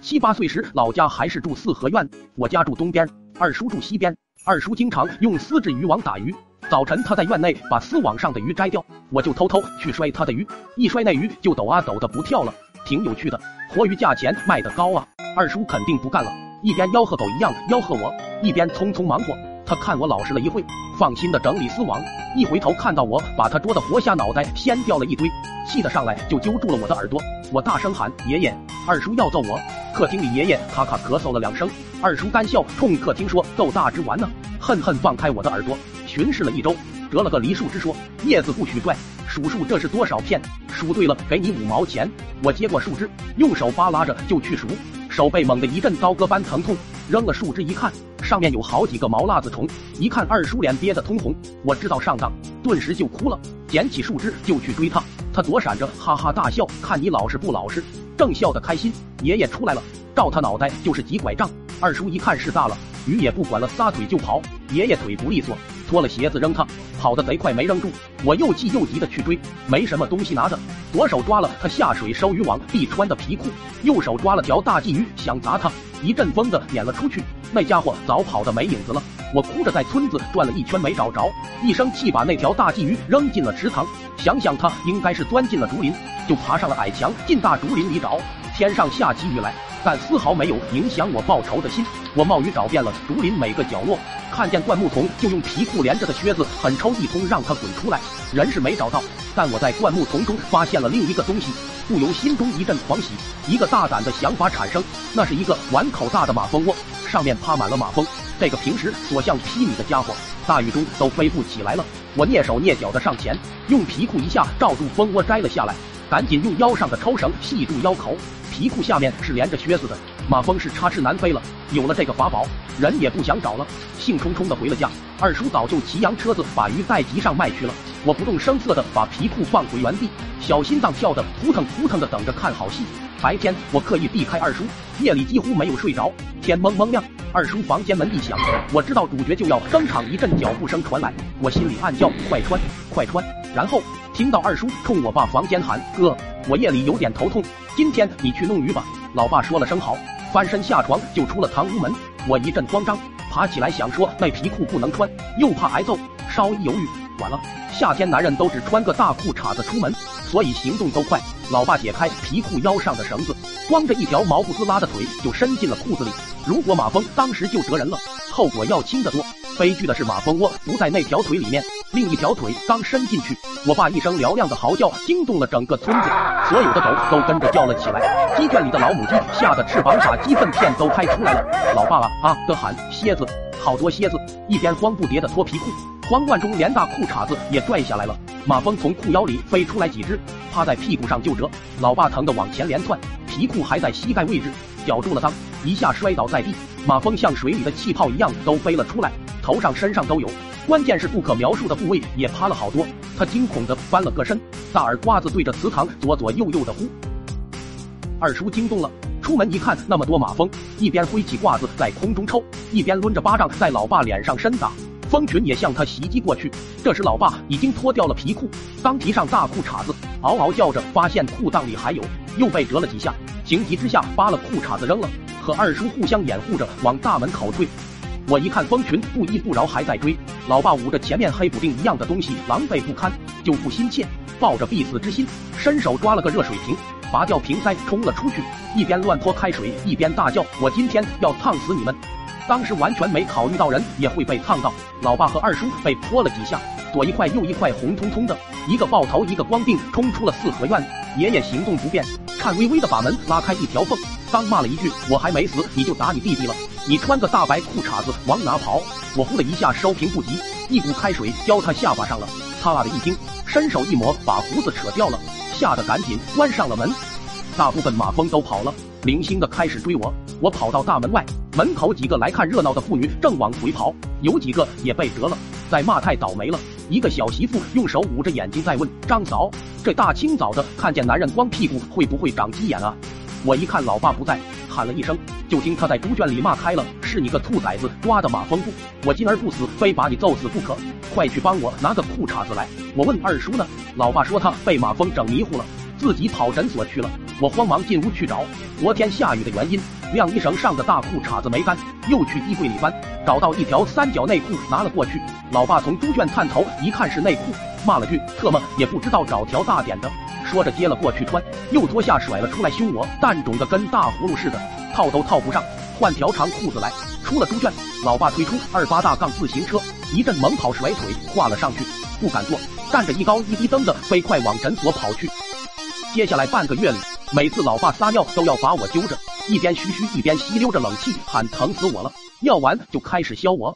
七八岁时，老家还是住四合院，我家住东边，二叔住西边。二叔经常用丝质渔网打鱼，早晨他在院内把丝网上的鱼摘掉，我就偷偷去摔他的鱼，一摔那鱼就抖啊抖的不跳了，挺有趣的。活鱼价钱卖得高啊，二叔肯定不干了，一边吆喝狗一样吆喝我，一边匆匆忙活。他看我老实了一会，放心的整理丝网，一回头看到我把他捉的活虾脑袋掀掉了一堆，气得上来就揪住了我的耳朵。我大声喊：“爷爷，二叔要揍我！”客厅里爷爷咔咔咳嗽了两声，二叔干笑冲客厅说：“揍大只玩呢！”恨恨放开我的耳朵，巡视了一周，折了个梨树枝说：“叶子不许拽，数数这是多少片？数对了给你五毛钱。”我接过树枝，用手扒拉着就去数，手背猛地一阵刀割般疼痛，扔了树枝一看。上面有好几个毛辣子虫，一看二叔脸憋得通红，我知道上当，顿时就哭了，捡起树枝就去追他。他躲闪着，哈哈大笑，看你老实不老实，正笑得开心。爷爷出来了，照他脑袋就是几拐杖。二叔一看事大了，鱼也不管了，撒腿就跑。爷爷腿不利索，脱了鞋子扔他，跑得贼快，没扔住。我又气又急的去追，没什么东西拿着，左手抓了他下水收渔网必穿的皮裤，右手抓了条大鲫鱼想砸他，一阵风的撵了出去。那家伙早跑得没影子了，我哭着在村子转了一圈没找着，一生气把那条大鲫鱼扔进了池塘。想想它应该是钻进了竹林，就爬上了矮墙进大竹林里找。天上下起雨来，但丝毫没有影响我报仇的心。我冒雨找遍了竹林每个角落，看见灌木丛就用皮裤连着的靴子狠抽一通，让它滚出来。人是没找到，但我在灌木丛中发现了另一个东西，不由心中一阵狂喜。一个大胆的想法产生，那是一个碗口大的马蜂窝。上面趴满了马蜂，这个平时所向披靡的家伙，大雨中都飞不起来了。我蹑手蹑脚的上前，用皮裤一下罩住蜂窝，摘了下来，赶紧用腰上的抽绳系住腰口。皮裤下面是连着靴子的，马蜂是插翅难飞了。有了这个法宝，人也不想找了，兴冲冲的回了家。二叔早就骑洋车子把鱼带集上卖去了。我不动声色的把皮裤放回原地，小心脏跳得扑腾扑腾的，等着看好戏。白天我刻意避开二叔，夜里几乎没有睡着。天蒙蒙亮，二叔房间门一响，我知道主角就要登场。一阵脚步声传来，我心里暗叫快穿快穿。然后听到二叔冲我爸房间喊哥，我夜里有点头痛，今天你去弄鱼吧。老爸说了声好，翻身下床就出了堂屋门。我一阵慌张，爬起来想说那皮裤不能穿，又怕挨揍，稍一犹豫，晚了。夏天男人都只穿个大裤衩子出门，所以行动都快。老爸解开皮裤腰上的绳子，光着一条毛不滋拉的腿就伸进了裤子里。如果马蜂当时就蛰人了，后果要轻得多。悲剧的是马蜂窝不在那条腿里面，另一条腿刚伸进去，我爸一声嘹亮的嚎叫惊动了整个村子，所有的狗都跟着叫了起来。鸡圈里的老母鸡吓得翅膀把鸡粪片都拍出来了。老爸啊啊的喊蝎子，好多蝎子！一边慌不迭的脱皮裤。慌乱中，连大裤衩子也拽下来了。马蜂从裤腰里飞出来几只，趴在屁股上就蛰。老爸疼得往前连窜，皮裤还在膝盖位置，绞住了裆，一下摔倒在地。马蜂像水里的气泡一样都飞了出来，头上身上都有，关键是不可描述的部位也趴了好多。他惊恐的翻了个身，大耳瓜子对着祠堂左左右右的呼。二叔惊动了，出门一看，那么多马蜂，一边挥起褂子在空中抽，一边抡着巴掌在老爸脸上伸打。蜂群也向他袭击过去，这时老爸已经脱掉了皮裤，刚提上大裤衩子，嗷嗷叫着，发现裤裆里还有，又被折了几下，情急之下扒了裤衩子扔了，和二叔互相掩护着往大门口退。我一看蜂群不依不饶，还在追，老爸捂着前面黑补丁一样的东西，狼狈不堪，救父心切，抱着必死之心，伸手抓了个热水瓶，拔掉瓶塞冲了出去，一边乱泼开水，一边大叫：“我今天要烫死你们！”当时完全没考虑到人也会被烫到，老爸和二叔被泼了几下，左一块右一块红彤彤的，一个爆头一个光腚冲出了四合院。爷爷行动不便，颤巍巍的把门拉开一条缝，刚骂了一句我还没死，你就打你弟弟了，你穿个大白裤衩子往哪跑？我呼的一下收平不及，一股开水浇他下巴上了，他啊的一惊，伸手一抹把胡子扯掉了，吓得赶紧关上了门。大部分马蜂都跑了，零星的开始追我。我跑到大门外，门口几个来看热闹的妇女正往回跑，有几个也被蛰了，在骂太倒霉了。一个小媳妇用手捂着眼睛在问张嫂：“这大清早的看见男人光屁股，会不会长鸡眼啊？”我一看老爸不在，喊了。一声，就听他在猪圈里骂开了：“是你个兔崽子。抓的马蜂妇，我今儿不死，非把你揍死不可！快去帮我拿个裤衩子。来！”我问二叔呢，老爸说他被马蜂整迷糊了，自己跑诊所去了。我慌忙进屋去找，昨天下雨的原因，晾衣绳上的大裤衩子。没干，又去衣柜里翻，找到一条三角内裤拿了过去。老爸从猪圈探头一看是内裤，骂了句特么也不知道找条大点的，说着接了过去穿，又脱下甩了出来凶我，蛋肿的跟大葫芦似的，套都套不上，换条长裤子来。出了猪圈，老爸推出二八大杠自行车，一阵猛跑甩腿，跨了上去，不敢坐，站着一高一低蹬的飞快往诊所跑去。接下来半个月里。每次老爸撒尿都要把我揪着，一边嘘嘘一边吸溜着冷气，喊疼死我了。尿完就开始削我。